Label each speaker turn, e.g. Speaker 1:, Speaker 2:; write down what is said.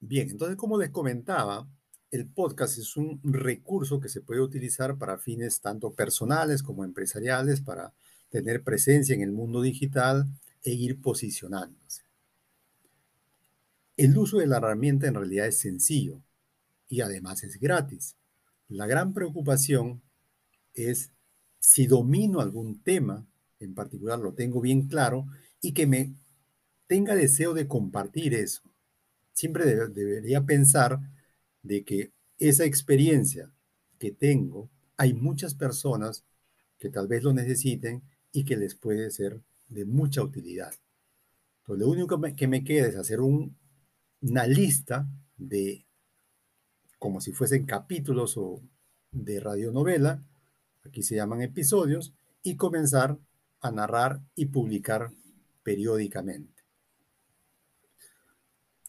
Speaker 1: Bien, entonces como les comentaba, el podcast es un recurso que se puede utilizar para fines tanto personales como empresariales, para tener presencia en el mundo digital e ir posicionándose. El uso de la herramienta en realidad es sencillo y además es gratis. La gran preocupación es si domino algún tema, en particular lo tengo bien claro, y que me tenga deseo de compartir eso. Siempre debería pensar de que esa experiencia que tengo, hay muchas personas que tal vez lo necesiten y que les puede ser de mucha utilidad. Entonces, lo único que me, queda es hacer una lista de, como si fuesen capítulos o de radionovela, aquí se llaman episodios, y comenzar a narrar y publicar periódicamente.